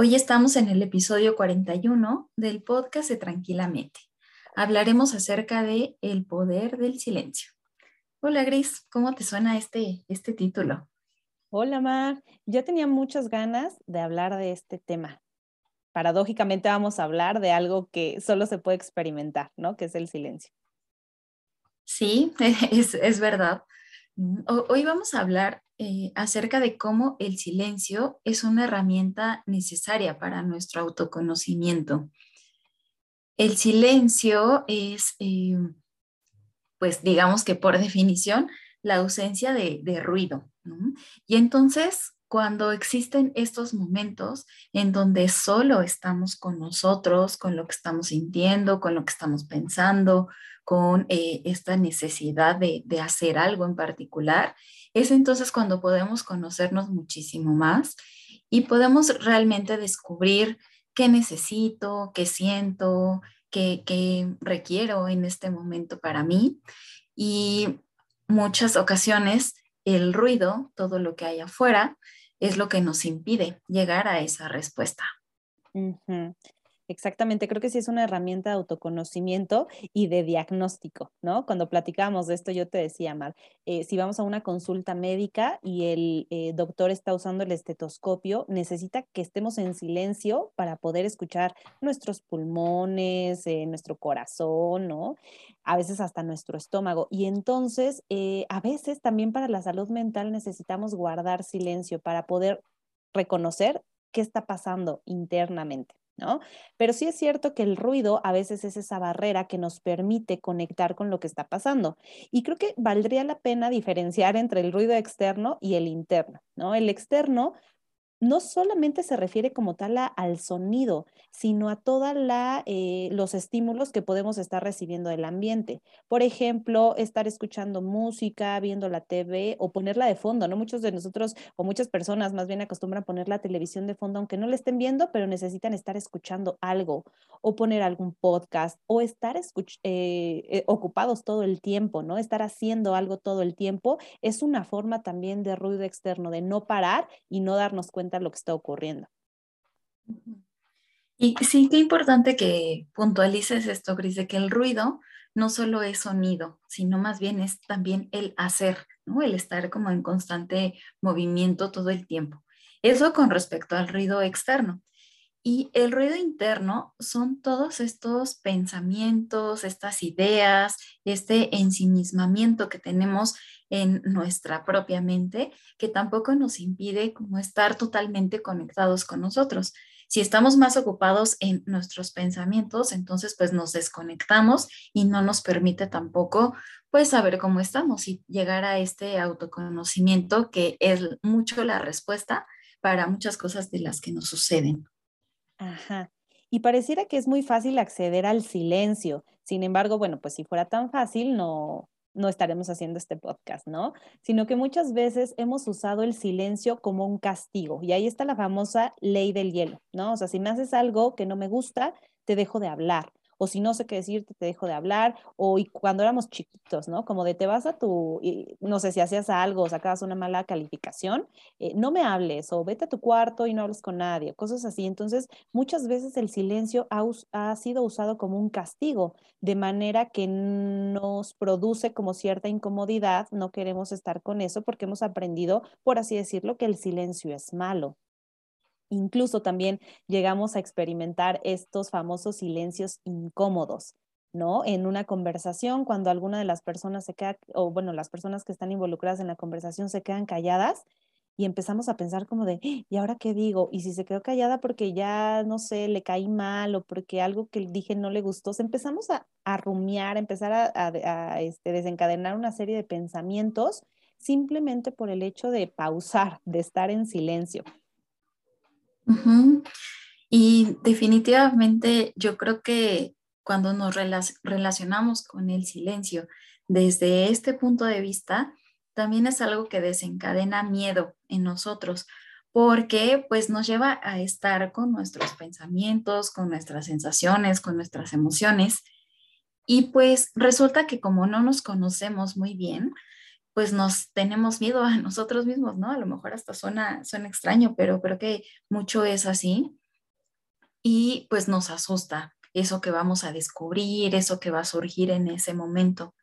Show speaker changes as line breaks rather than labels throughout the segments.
Hoy estamos en el episodio 41 del podcast de Tranquilamente. Hablaremos acerca de el poder del silencio. Hola Gris, ¿cómo te suena este, este título?
Hola Mar, yo tenía muchas ganas de hablar de este tema. Paradójicamente vamos a hablar de algo que solo se puede experimentar, ¿no? Que es el silencio.
Sí, es, es verdad. Hoy vamos a hablar eh, acerca de cómo el silencio es una herramienta necesaria para nuestro autoconocimiento. El silencio es, eh, pues digamos que por definición, la ausencia de, ruido. Y entonces, cuando existen estos momentos en donde solo estamos con nosotros, con lo que estamos sintiendo, con lo que estamos pensando, con eh, esta necesidad de, de hacer algo en particular, es entonces cuando podemos conocernos muchísimo más y podemos realmente descubrir qué necesito, qué siento, qué, requiero en este momento para mí. Y muchas ocasiones el ruido, todo lo que hay afuera, es lo que nos impide llegar a esa respuesta.
Exactamente, creo que sí es una herramienta de autoconocimiento y de diagnóstico, ¿no? Cuando platicábamos de esto, yo te decía, Mar, eh, si vamos a una consulta médica y el eh, doctor está usando el estetoscopio, necesita que estemos en silencio para poder escuchar nuestros pulmones, eh, nuestro corazón, ¿no? A veces hasta nuestro estómago. Y entonces, a veces también para la salud mental necesitamos guardar silencio para poder reconocer qué está pasando internamente. Pero sí es cierto que el ruido a veces es esa barrera que nos permite conectar con lo que está pasando. Y creo que valdría la pena diferenciar entre el ruido externo y el interno, ¿no? El externo no solamente se refiere como tal al sonido, sino a todos eh, los estímulos que podemos estar recibiendo del ambiente. Por ejemplo, estar escuchando música, viendo la TV o ponerla de fondo, ¿no? Muchos de nosotros o muchas personas más bien acostumbran poner la televisión de fondo aunque no la estén viendo, pero necesitan estar escuchando algo o poner algún podcast o estar eh, eh, ocupados todo el tiempo, ¿no? Estar haciendo algo todo el tiempo es una forma también de ruido externo, de no parar y no darnos cuenta lo que está ocurriendo.
Y sí, qué importante que puntualices esto, Gris, de que el ruido no solo es sonido, sino más bien es también el hacer, ¿no? El estar como en constante movimiento todo el tiempo. Eso con respecto al ruido externo. Y el ruido interno son todos estos pensamientos, estas ideas, este ensimismamiento que tenemos en nuestra propia mente, que tampoco nos impide como estar totalmente conectados con nosotros. Si estamos más ocupados en nuestros pensamientos, entonces pues nos desconectamos y no nos permite tampoco pues saber cómo estamos y llegar a este autoconocimiento que es mucho la respuesta para muchas cosas de las que nos suceden.
Ajá. Y pareciera que es muy fácil acceder al silencio. Sin embargo, bueno, pues si fuera tan fácil, no, no estaremos haciendo este podcast, ¿no? Sino que muchas veces hemos usado el silencio como un castigo. Y ahí está la famosa ley del hielo, ¿no? O sea, si me haces algo que no me gusta, te dejo de hablar o si no sé qué decirte, te dejo de hablar, o y cuando éramos chiquitos, ¿no? Como de te vas a tu, no sé si hacías algo o sacabas una mala calificación, eh, no me hables, o vete a tu cuarto y no hables con nadie, cosas así. Entonces, muchas veces el silencio ha, ha sido usado como un castigo, de manera que nos produce como cierta incomodidad, no queremos estar con eso porque hemos aprendido, por así decirlo, que el silencio es malo. Incluso también llegamos a experimentar estos famosos silencios incómodos, ¿no? En una conversación, cuando alguna de las personas se queda, o bueno, las personas que están involucradas en la conversación se quedan calladas y empezamos a pensar como de, ¡Ah! ¿y ahora qué digo? Y si se quedó callada porque ya, no sé, le caí mal o porque algo que dije no le gustó, empezamos a, rumiar, a empezar a, a este, desencadenar una serie de pensamientos simplemente por el hecho de pausar, de estar en silencio.
Definitivamente, yo creo que cuando nos relacionamos con el silencio desde este punto de vista, también es algo que desencadena miedo en nosotros, porque pues nos lleva a estar con nuestros pensamientos, con nuestras sensaciones, con nuestras emociones. Y pues resulta que como no nos conocemos muy bien, pues nos tenemos miedo a nosotros mismos, ¿no? A lo mejor hasta suena, suena extraño, pero creo que mucho es así. Y pues nos asusta eso que vamos a descubrir, eso que va a surgir en ese momento.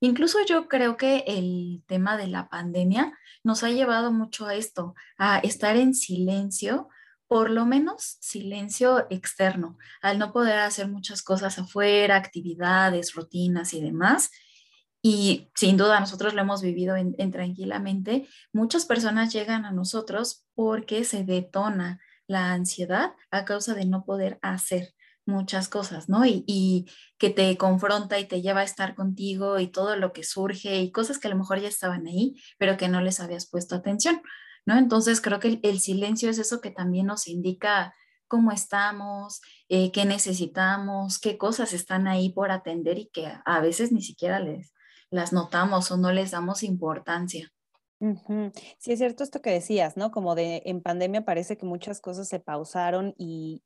Incluso yo creo que el tema de la pandemia nos ha llevado mucho a esto, a estar en silencio, por lo menos silencio externo, al no poder hacer muchas cosas afuera, actividades, rutinas y demás. Y sin duda nosotros lo hemos vivido en, tranquilamente. Muchas personas llegan a nosotros porque se detona la ansiedad a causa de no poder hacer muchas cosas, ¿no? Y, que te confronta y te lleva a estar contigo y todo lo que surge y cosas que a lo mejor ya estaban ahí, pero que no les habías puesto atención, ¿no? Entonces creo que el, silencio es eso que también nos indica cómo estamos, eh, qué necesitamos, qué cosas están ahí por atender y que a veces ni siquiera les, las notamos o no les damos importancia.
Sí, es cierto esto que decías, ¿no? Como de en pandemia parece que muchas cosas se pausaron y,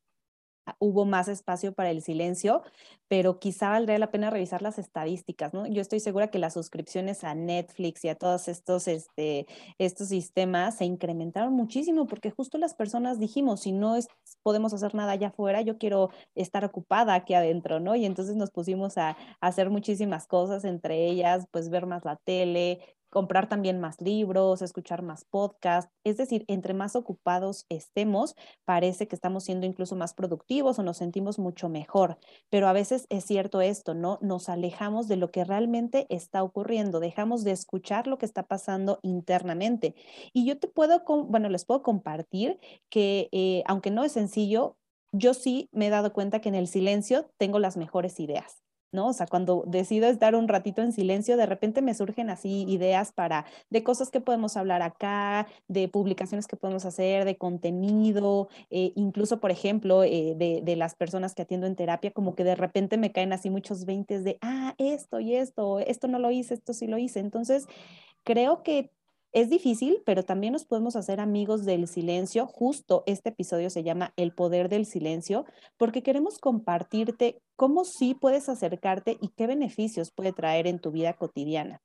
hubo más espacio para el silencio, pero quizá valdría la pena revisar las estadísticas, ¿no? Yo estoy segura que las suscripciones a Netflix y a todos estos, este, estos sistemas se incrementaron muchísimo porque justo las personas dijimos, si no podemos hacer nada allá afuera, yo quiero estar ocupada aquí adentro, ¿no? Y entonces nos pusimos a hacer muchísimas cosas, entre ellas, pues ver más la tele, comprar también más libros, escuchar más podcasts. Es decir, entre más ocupados estemos, parece que estamos siendo incluso más productivos o nos sentimos mucho mejor. Pero a veces es cierto esto, ¿no? Nos alejamos de lo que realmente está ocurriendo, dejamos de escuchar lo que está pasando internamente. Y yo te puedo, bueno, les puedo compartir que eh, aunque no es sencillo, yo sí me he dado cuenta que en el silencio tengo las mejores ideas. ¿No? O sea, cuando decido estar un ratito en silencio, de repente me surgen así ideas para, de cosas que podemos hablar acá, de publicaciones que podemos hacer, de contenido, eh, incluso, por ejemplo, eh, de, de, las personas que atiendo en terapia, como que de repente me caen así muchos veintes de, ah, esto y esto, esto no lo hice, esto sí lo hice. Entonces, creo que es difícil, pero también nos podemos hacer amigos del silencio. Justo este episodio se llama El poder del silencio, porque queremos compartirte cómo sí puedes acercarte y qué beneficios puede traer en tu vida cotidiana.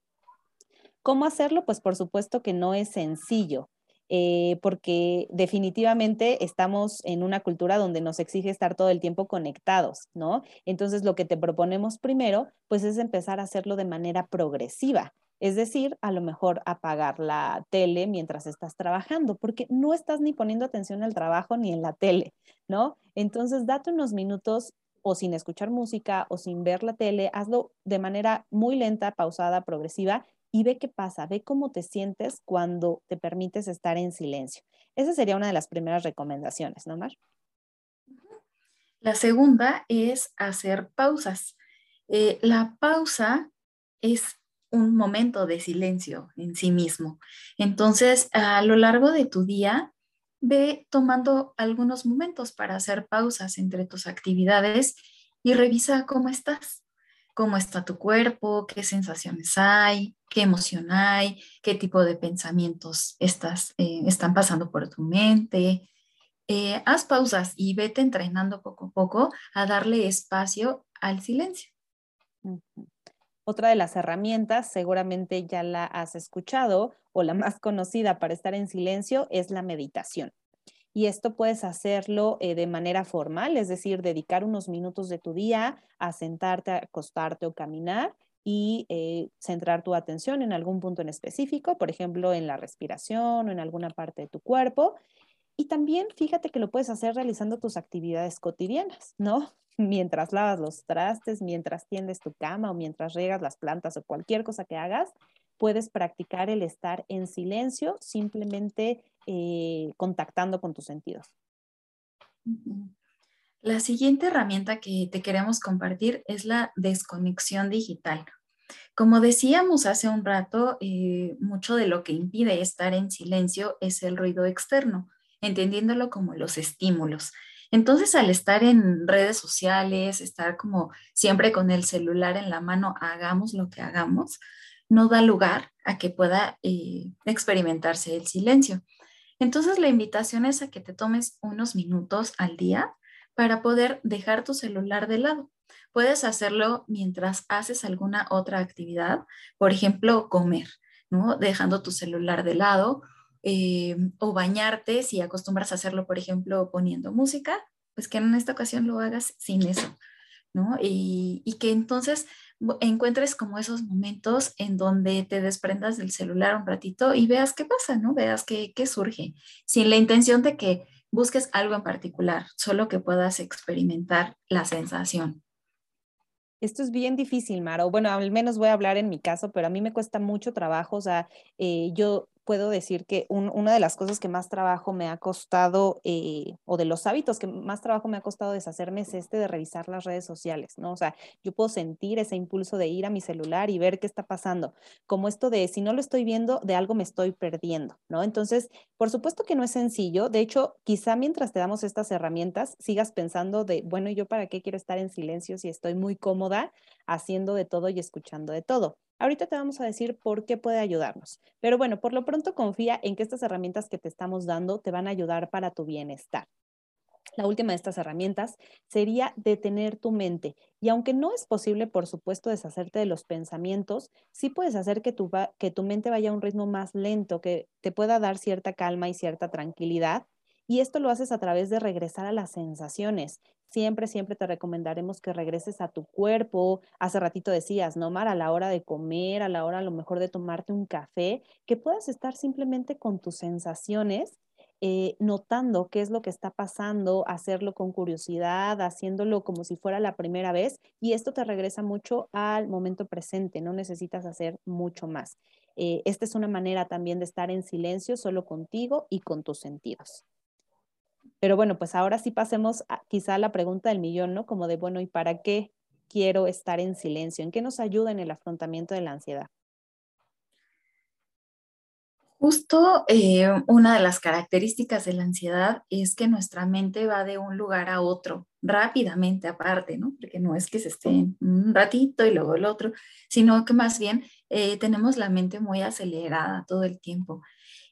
¿Cómo hacerlo? Pues por supuesto que no es sencillo. Eh, porque definitivamente estamos en una cultura donde nos exige estar todo el tiempo conectados, ¿no? Entonces lo que te proponemos primero, pues es empezar a hacerlo de manera progresiva. Es decir, a lo mejor apagar la tele mientras estás trabajando, porque no estás ni poniendo atención al trabajo ni en la tele, ¿no? Entonces, date unos minutos o sin escuchar música o sin ver la tele, hazlo de manera muy lenta, pausada, progresiva y ve qué pasa, ve cómo te sientes cuando te permites estar en silencio. Esa sería una de las primeras recomendaciones, ¿no, Mar?
La segunda es hacer pausas. Eh, la pausa es un momento de silencio en sí mismo. Entonces, a lo largo de tu día, ve tomando algunos momentos para hacer pausas entre tus actividades y revisa cómo estás, cómo está tu cuerpo, qué sensaciones hay, qué emoción hay, qué tipo de pensamientos estás, eh, están pasando por tu mente. Eh, haz pausas y vete entrenando poco a poco a darle espacio al silencio.
Otra de las herramientas, seguramente ya la has escuchado o la más conocida para estar en silencio, es la meditación. Y esto puedes hacerlo eh, de manera formal, es decir, dedicar unos minutos de tu día a sentarte, acostarte o caminar y eh, centrar tu atención en algún punto en específico, por ejemplo, en la respiración o en alguna parte de tu cuerpo. Y también fíjate que lo puedes hacer realizando tus actividades cotidianas, ¿no? Mientras lavas los trastes, mientras tiendes tu cama o mientras riegas las plantas o cualquier cosa que hagas, puedes practicar el estar en silencio simplemente eh, contactando con tus sentidos.
La siguiente herramienta que te queremos compartir es la desconexión digital. Como decíamos hace un rato, eh, mucho de lo que impide estar en silencio es el ruido externo, entendiéndolo como los estímulos Entonces, al estar en redes sociales, estar como siempre con el celular en la mano, hagamos lo que hagamos, no da lugar a que pueda eh, experimentarse el silencio. Entonces, la invitación es a que te tomes unos minutos al día para poder dejar tu celular de lado. Puedes hacerlo mientras haces alguna otra actividad, por ejemplo, comer, ¿no? Dejando tu celular de lado eh, o bañarte, si acostumbras a hacerlo, por ejemplo, poniendo música, pues que en esta ocasión lo hagas sin eso, ¿no? Y, y que entonces encuentres como esos momentos en donde te desprendas del celular un ratito y veas qué pasa, ¿no? Veas qué, qué surge, sin la intención de que busques algo en particular, solo que puedas experimentar la sensación.
Esto es bien difícil, Maro. Bueno, al menos voy a hablar en mi caso, pero a mí me cuesta mucho trabajo. O sea, eh, yo puedo decir que una de las cosas que más trabajo me ha costado, eh, o de los hábitos que más trabajo me ha costado deshacerme es este de revisar las redes sociales, ¿no? O sea, yo puedo sentir ese impulso de ir a mi celular y ver qué está pasando, como esto de si no lo estoy viendo, de algo me estoy perdiendo, ¿no? Entonces, por supuesto que no es sencillo, de hecho, quizá mientras te damos estas herramientas, sigas pensando de, bueno, ¿yo para qué quiero estar en silencio si estoy muy cómoda haciendo de todo y escuchando de todo? Ahorita te vamos a decir por qué puede ayudarnos. Pero bueno, por lo pronto confía en que estas herramientas que te estamos dando te van a ayudar para tu bienestar. La última de estas herramientas sería detener tu mente. Y aunque no es posible, por supuesto, deshacerte de los pensamientos, sí puedes hacer que tu, que tu mente vaya a un ritmo más lento, que te pueda dar cierta calma y cierta tranquilidad. Y esto lo haces a través de regresar a las sensaciones siempre, siempre te recomendaremos que regreses a tu cuerpo. Hace ratito decías, ¿no, Mar? A la hora de comer, a la hora a lo mejor de tomarte un café, que puedas estar simplemente con tus sensaciones, eh, notando qué es lo que está pasando, hacerlo con curiosidad, haciéndolo como si fuera la primera vez. Y esto te regresa mucho al momento presente, no necesitas hacer mucho más. Eh, esta es una manera también de estar en silencio solo contigo y con tus sentidos. Pero bueno, pues ahora sí pasemos a, quizá a la pregunta del millón, ¿no? Como de, bueno, ¿y para qué quiero estar en silencio? ¿En qué nos ayuda en el afrontamiento de la ansiedad?
Justo eh, una de las características de la ansiedad es que nuestra mente va de un lugar a otro rápidamente aparte, ¿no? Porque no es que se esté un ratito y luego el otro, sino que más bien eh, tenemos la mente muy acelerada todo el tiempo.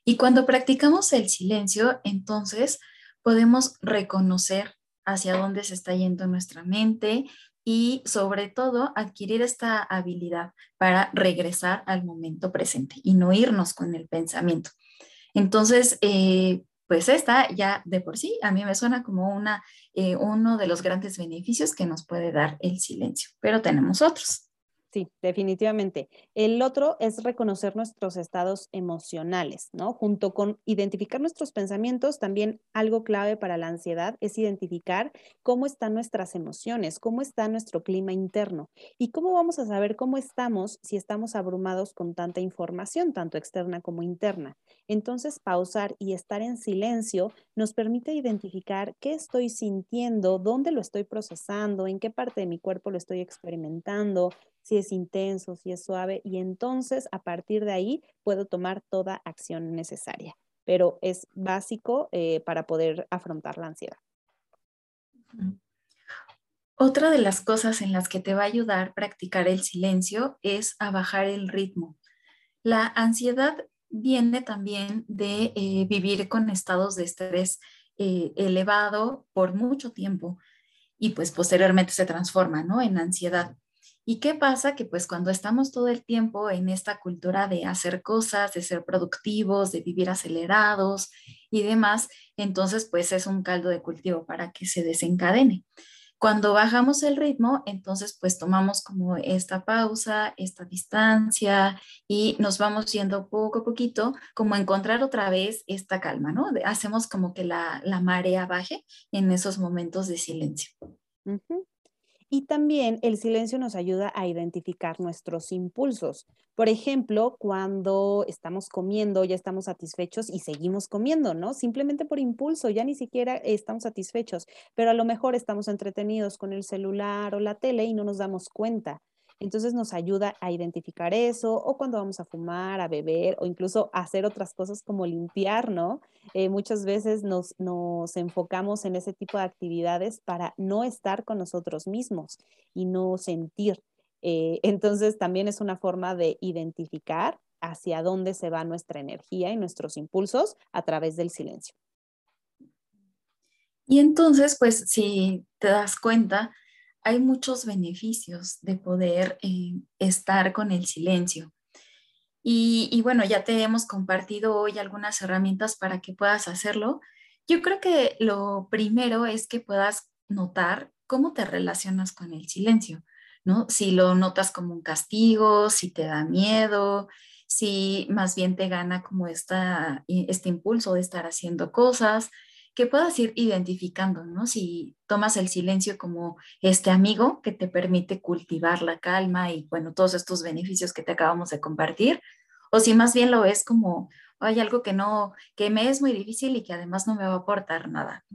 Y cuando practicamos el silencio, entonces podemos reconocer hacia dónde se está yendo nuestra mente y sobre todo adquirir esta habilidad para regresar al momento presente y no irnos con el pensamiento. Entonces, eh, pues esta ya de por sí a mí me suena como una, eh, uno de los grandes beneficios que nos puede dar el silencio, pero tenemos otros.
Sí, definitivamente. El otro es reconocer nuestros estados emocionales, ¿no? Junto con identificar nuestros pensamientos, también algo clave para la ansiedad es identificar cómo están nuestras emociones, cómo está nuestro clima interno y cómo vamos a saber cómo estamos si estamos abrumados con tanta información, tanto externa como interna. Entonces, pausar y estar en silencio nos permite identificar qué estoy sintiendo, dónde lo estoy procesando, en qué parte de mi cuerpo lo estoy experimentando, si es intenso, si es suave, y entonces a partir de ahí puedo tomar toda acción necesaria. Pero es básico eh, para poder afrontar la ansiedad.
Otra de las cosas en las que te va a ayudar practicar el silencio es a bajar el ritmo. La ansiedad viene también de eh, vivir con estados de estrés eh, elevado por mucho tiempo y pues posteriormente se transforma ¿no? en ansiedad. ¿Y qué pasa? Que pues cuando estamos todo el tiempo en esta cultura de hacer cosas, de ser productivos, de vivir acelerados y demás, entonces pues es un caldo de cultivo para que se desencadene. Cuando bajamos el ritmo, entonces pues tomamos como esta pausa, esta distancia y nos vamos yendo poco a poquito como encontrar otra vez esta calma, ¿no? Hacemos como que la, marea baje en esos momentos de silencio.
Y también el silencio nos ayuda a identificar nuestros impulsos. Por ejemplo, cuando estamos comiendo, ya estamos satisfechos y seguimos comiendo, ¿no? Simplemente por impulso, ya ni siquiera estamos satisfechos, pero a lo mejor estamos entretenidos con el celular o la tele y no nos damos cuenta. Entonces nos ayuda a identificar eso o cuando vamos a fumar, a beber o incluso hacer otras cosas como limpiar, ¿no? Eh, muchas veces nos, nos enfocamos en ese tipo de actividades para no estar con nosotros mismos y no sentir. Eh, entonces también es una forma de identificar hacia dónde se va nuestra energía y nuestros impulsos a través del silencio.
Y entonces, pues si te das cuenta, hay muchos beneficios de poder eh, estar con el silencio. Y, y, bueno, ya te hemos compartido hoy algunas herramientas para que puedas hacerlo. Yo creo que lo primero es que puedas notar cómo te relacionas con el silencio, ¿no? Si lo notas como un castigo, si te da miedo, si más bien te gana como esta, este impulso de estar haciendo cosas, que puedas ir identificando, ¿no? Si tomas el silencio como este amigo que te permite cultivar la calma y, bueno, todos estos beneficios que te acabamos de compartir, o si más bien lo ves como, hay algo que no, que me es muy difícil y que además no me va a aportar nada.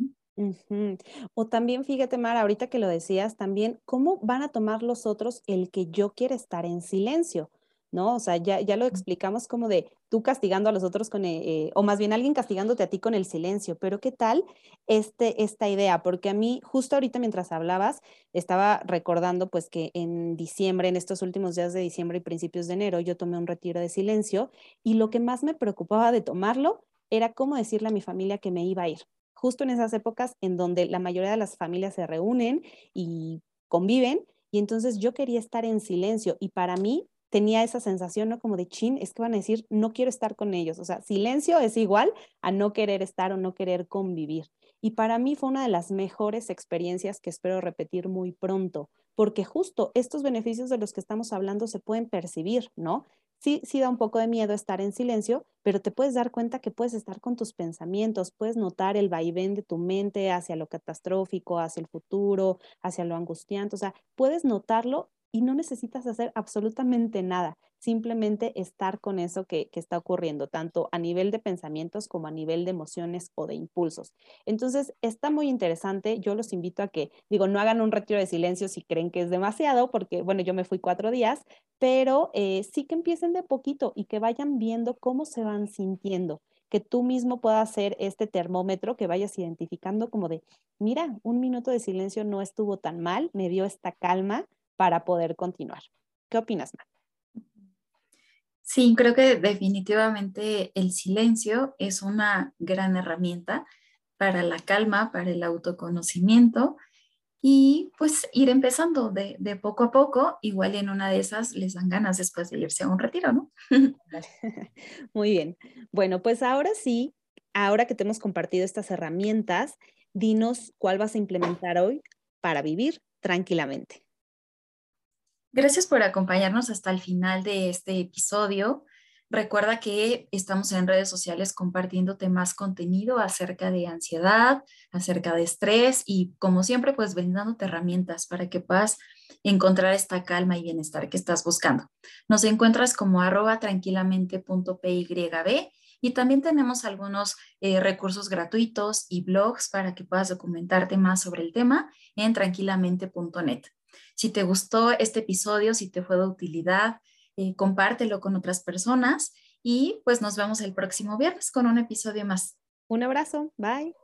O también, fíjate, Mara, ahorita que lo decías, también, ¿cómo van a tomar los otros el que yo quiero estar en silencio? ¿No? O sea, ya, ya lo explicamos como de tú castigando a los otros con, eh, eh, o más bien alguien castigándote a ti con el silencio, pero ¿qué tal este, esta idea? Porque a mí, justo ahorita mientras hablabas, estaba recordando pues que en diciembre, en estos últimos días de diciembre y principios de enero, yo tomé un retiro de silencio y lo que más me preocupaba de tomarlo era cómo decirle a mi familia que me iba a ir. Justo en esas épocas en donde la mayoría de las familias se reúnen y conviven, y entonces yo quería estar en silencio y para mí tenía esa sensación, ¿no? Como de chin, es que van a decir, no quiero estar con ellos. O sea, silencio es igual a no querer estar o no querer convivir. Y para mí fue una de las mejores experiencias que espero repetir muy pronto, porque justo estos beneficios de los que estamos hablando se pueden percibir, ¿no? Sí, sí da un poco de miedo estar en silencio, pero te puedes dar cuenta que puedes estar con tus pensamientos, puedes notar el vaivén de tu mente hacia lo catastrófico, hacia el futuro, hacia lo angustiante, o sea, puedes notarlo y no necesitas hacer absolutamente nada, simplemente estar con eso que, está ocurriendo, tanto a nivel de pensamientos como a nivel de emociones o de impulsos. Entonces, está muy interesante, yo los invito a que, digo, no hagan un retiro de silencio si creen que es demasiado, porque, bueno, yo me fui cuatro días, pero eh, sí que empiecen de poquito y que vayan viendo cómo se van sintiendo que tú mismo puedas hacer este termómetro, que vayas identificando como de, mira, un minuto de silencio no estuvo tan mal, me dio esta calma, para poder continuar. ¿Qué opinas, Mar?
Sí, creo que definitivamente el silencio es una gran herramienta para la calma, para el autoconocimiento y pues ir empezando de, de, poco a poco, igual en una de esas les dan ganas después de irse a un retiro, ¿no?
Muy bien. Bueno, pues ahora sí, ahora que te hemos compartido estas herramientas, dinos cuál vas a implementar hoy para vivir tranquilamente.
Gracias por acompañarnos hasta el final de este episodio. Recuerda que estamos en redes sociales compartiéndote más contenido acerca de ansiedad, acerca de estrés y como siempre pues brindándote herramientas para que puedas encontrar esta calma y bienestar que estás buscando. Nos encuentras como arroba tranquilamente.pyb y también tenemos algunos eh, recursos gratuitos y blogs para que puedas documentarte más sobre el tema en tranquilamente.net. Si te gustó este episodio, si te fue de utilidad, eh, compártelo con otras personas y pues nos vemos el próximo viernes con un episodio más.
Un abrazo, bye.